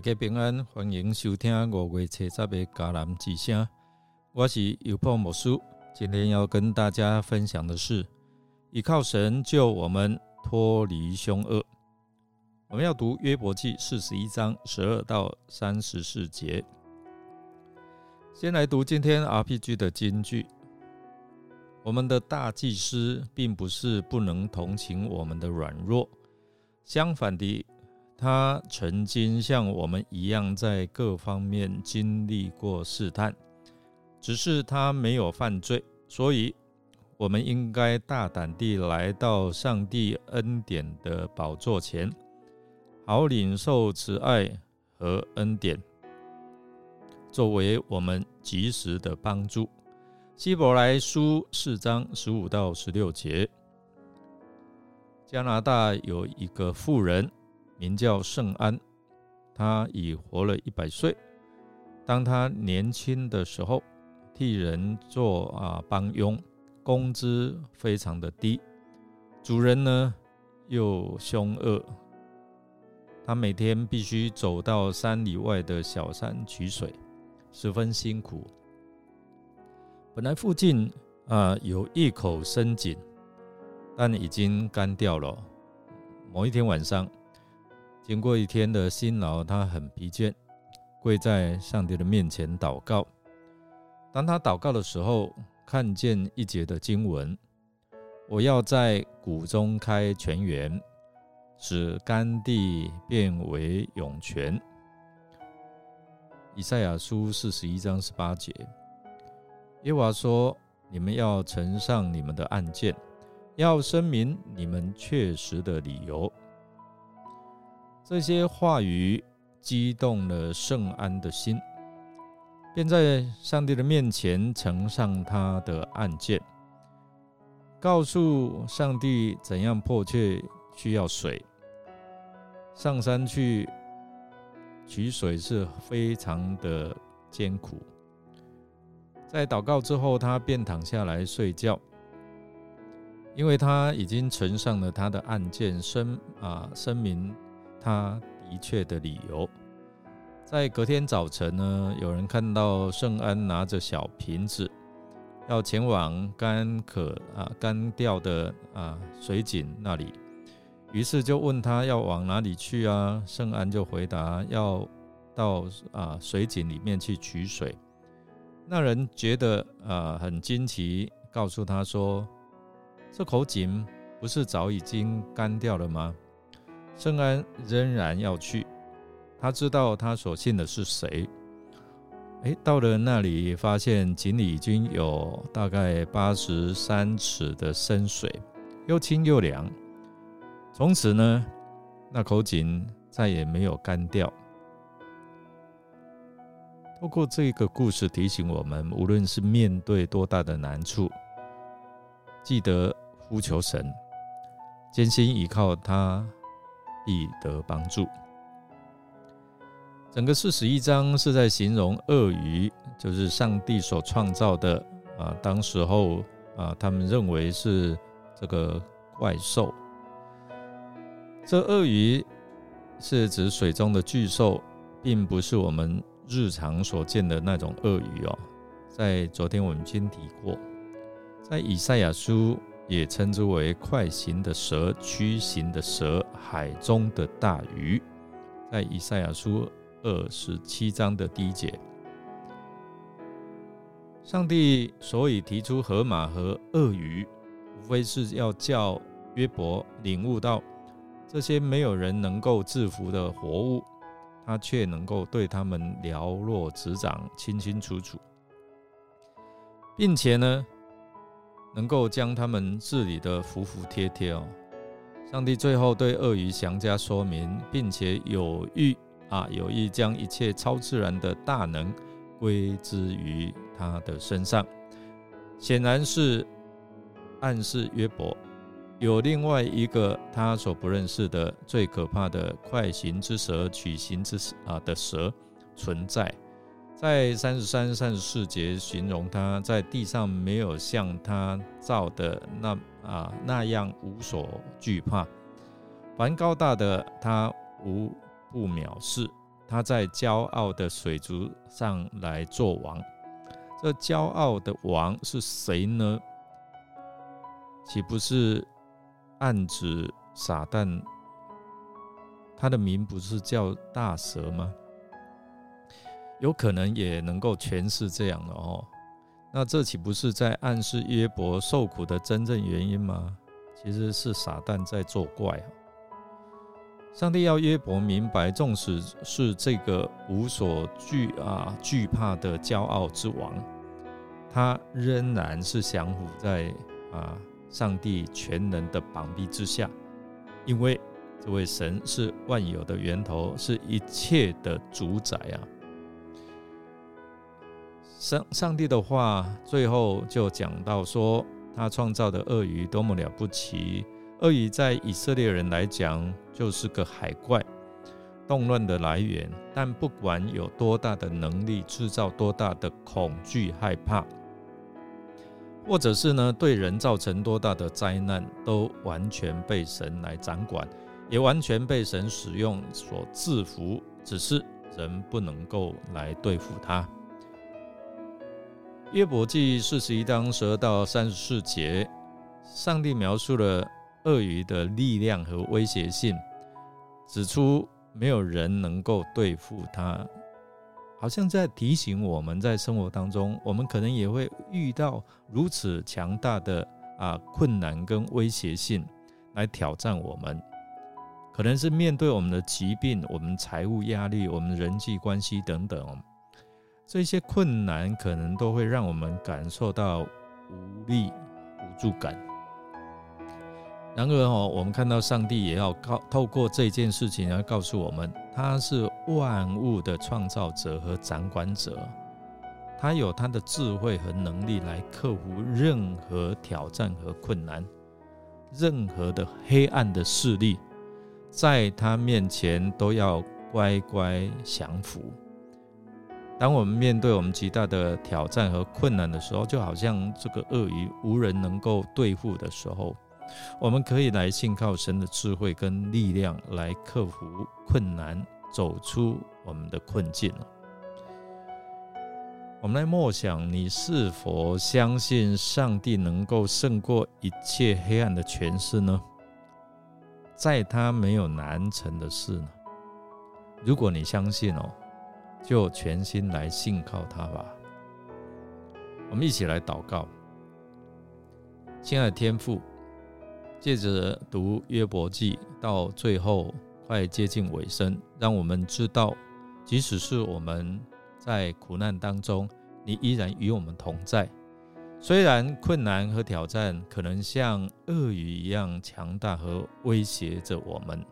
家平安，欢迎收听五月七十的迦南之声。我是尤波牧师，今天要跟大家分享的是依靠神救我们脱离凶恶。我们要读约伯记四十一章十二到三十四节。先来读今天 RPG 的金句：我们的大祭司并不是不能同情我们的软弱，相反的。他曾经像我们一样，在各方面经历过试探，只是他没有犯罪，所以我们应该大胆地来到上帝恩典的宝座前，好领受慈爱和恩典，作为我们及时的帮助。希伯来书四章十五到十六节，加拿大有一个富人。名叫圣安，他已活了一百岁。当他年轻的时候，替人做啊帮佣，工资非常的低，主人呢又凶恶，他每天必须走到山里外的小山取水，十分辛苦。本来附近啊有一口深井，但已经干掉了。某一天晚上。经过一天的辛劳，他很疲倦，跪在上帝的面前祷告。当他祷告的时候，看见一节的经文：“我要在谷中开泉源，使干地变为涌泉。”以赛亚书四十一章十八节，耶和华说：“你们要呈上你们的案件，要声明你们确实的理由。”这些话语激动了圣安的心，便在上帝的面前呈上他的案件，告诉上帝怎样迫切需要水。上山去取水是非常的艰苦。在祷告之后，他便躺下来睡觉，因为他已经呈上了他的案件，声啊声明。他的确的理由，在隔天早晨呢，有人看到圣安拿着小瓶子，要前往干渴啊干掉的啊水井那里，于是就问他要往哪里去啊？圣安就回答要到啊水井里面去取水。那人觉得啊很惊奇，告诉他说：“这口井不是早已经干掉了吗？”圣安仍然要去，他知道他所信的是谁。哎，到了那里，发现井里已经有大概八十三尺的深水，又清又凉。从此呢，那口井再也没有干掉。透过这个故事提醒我们，无论是面对多大的难处，记得呼求神，艰辛依靠他。必得帮助。整个四十一章是在形容鳄鱼，就是上帝所创造的啊。当时候啊，他们认为是这个怪兽。这鳄鱼是指水中的巨兽，并不是我们日常所见的那种鳄鱼哦。在昨天我们已经提过，在以赛亚书。也称之为快行的蛇、曲行的蛇、海中的大鱼，在以赛亚书二十七章的第一节，上帝所以提出河马和鳄鱼，无非是要叫约伯领悟到这些没有人能够制服的活物，他却能够对他们了若指掌、清清楚楚，并且呢。能够将他们治理的服服帖帖哦。上帝最后对鳄鱼详加说明，并且有意啊有意将一切超自然的大能归之于他的身上，显然是暗示约伯有另外一个他所不认识的最可怕的快行之蛇、曲行之啊的蛇存在。在三十三、三十四节形容他在地上没有像他造的那啊那样无所惧怕，凡高大的他无不藐视，他在骄傲的水族上来做王。这骄傲的王是谁呢？岂不是暗指撒旦？他的名不是叫大蛇吗？有可能也能够诠释这样的哦。那这岂不是在暗示约伯受苦的真正原因吗？其实是撒旦在作怪啊！上帝要约伯明白，纵使是这个无所惧啊、惧怕的骄傲之王，他仍然是降服在啊上帝全能的膀臂之下，因为这位神是万有的源头，是一切的主宰啊！上上帝的话最后就讲到说。他创造的鳄鱼多么了不起！鳄鱼在以色列人来讲就是个海怪，动乱的来源。但不管有多大的能力，制造多大的恐惧、害怕，或者是呢对人造成多大的灾难，都完全被神来掌管，也完全被神使用所制服。只是人不能够来对付他。约伯记四十一章十二到三十四节，上帝描述了鳄鱼的力量和威胁性，指出没有人能够对付它，好像在提醒我们在生活当中，我们可能也会遇到如此强大的啊困难跟威胁性来挑战我们，可能是面对我们的疾病、我们财务压力、我们人际关系等等。这些困难可能都会让我们感受到无力、无助感。然而，哦，我们看到上帝也要告透过这件事情来告诉我们，他是万物的创造者和掌管者，他有他的智慧和能力来克服任何挑战和困难，任何的黑暗的势力，在他面前都要乖乖降服。当我们面对我们极大的挑战和困难的时候，就好像这个鳄鱼无人能够对付的时候，我们可以来信靠神的智慧跟力量来克服困难，走出我们的困境。我们来默想，你是否相信上帝能够胜过一切黑暗的权势呢？在他没有难成的事呢？如果你相信哦。就全心来信靠他吧。我们一起来祷告，亲爱的天父，借着读约伯记到最后快接近尾声，让我们知道，即使是我们在苦难当中，你依然与我们同在。虽然困难和挑战可能像鳄鱼一样强大和威胁着我们，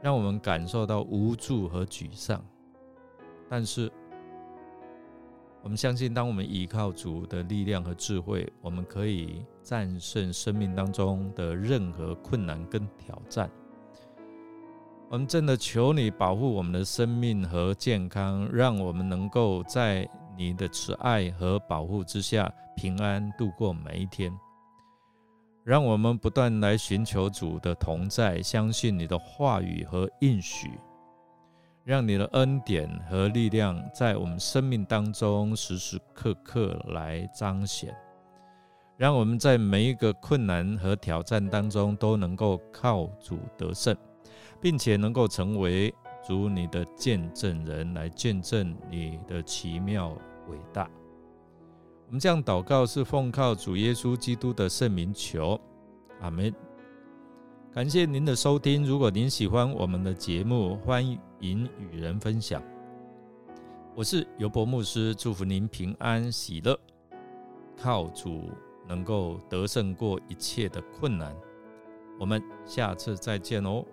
让我们感受到无助和沮丧。但是，我们相信，当我们依靠主的力量和智慧，我们可以战胜生命当中的任何困难跟挑战。我们真的求你保护我们的生命和健康，让我们能够在你的慈爱和保护之下平安度过每一天。让我们不断来寻求主的同在，相信你的话语和应许。让你的恩典和力量在我们生命当中时时刻刻来彰显，让我们在每一个困难和挑战当中都能够靠主得胜，并且能够成为主你的见证人，来见证你的奇妙伟大。我们这样祷告是奉靠主耶稣基督的圣名求，阿门。感谢您的收听。如果您喜欢我们的节目，欢迎引与人分享。我是尤伯牧师，祝福您平安喜乐，靠主能够得胜过一切的困难。我们下次再见哦。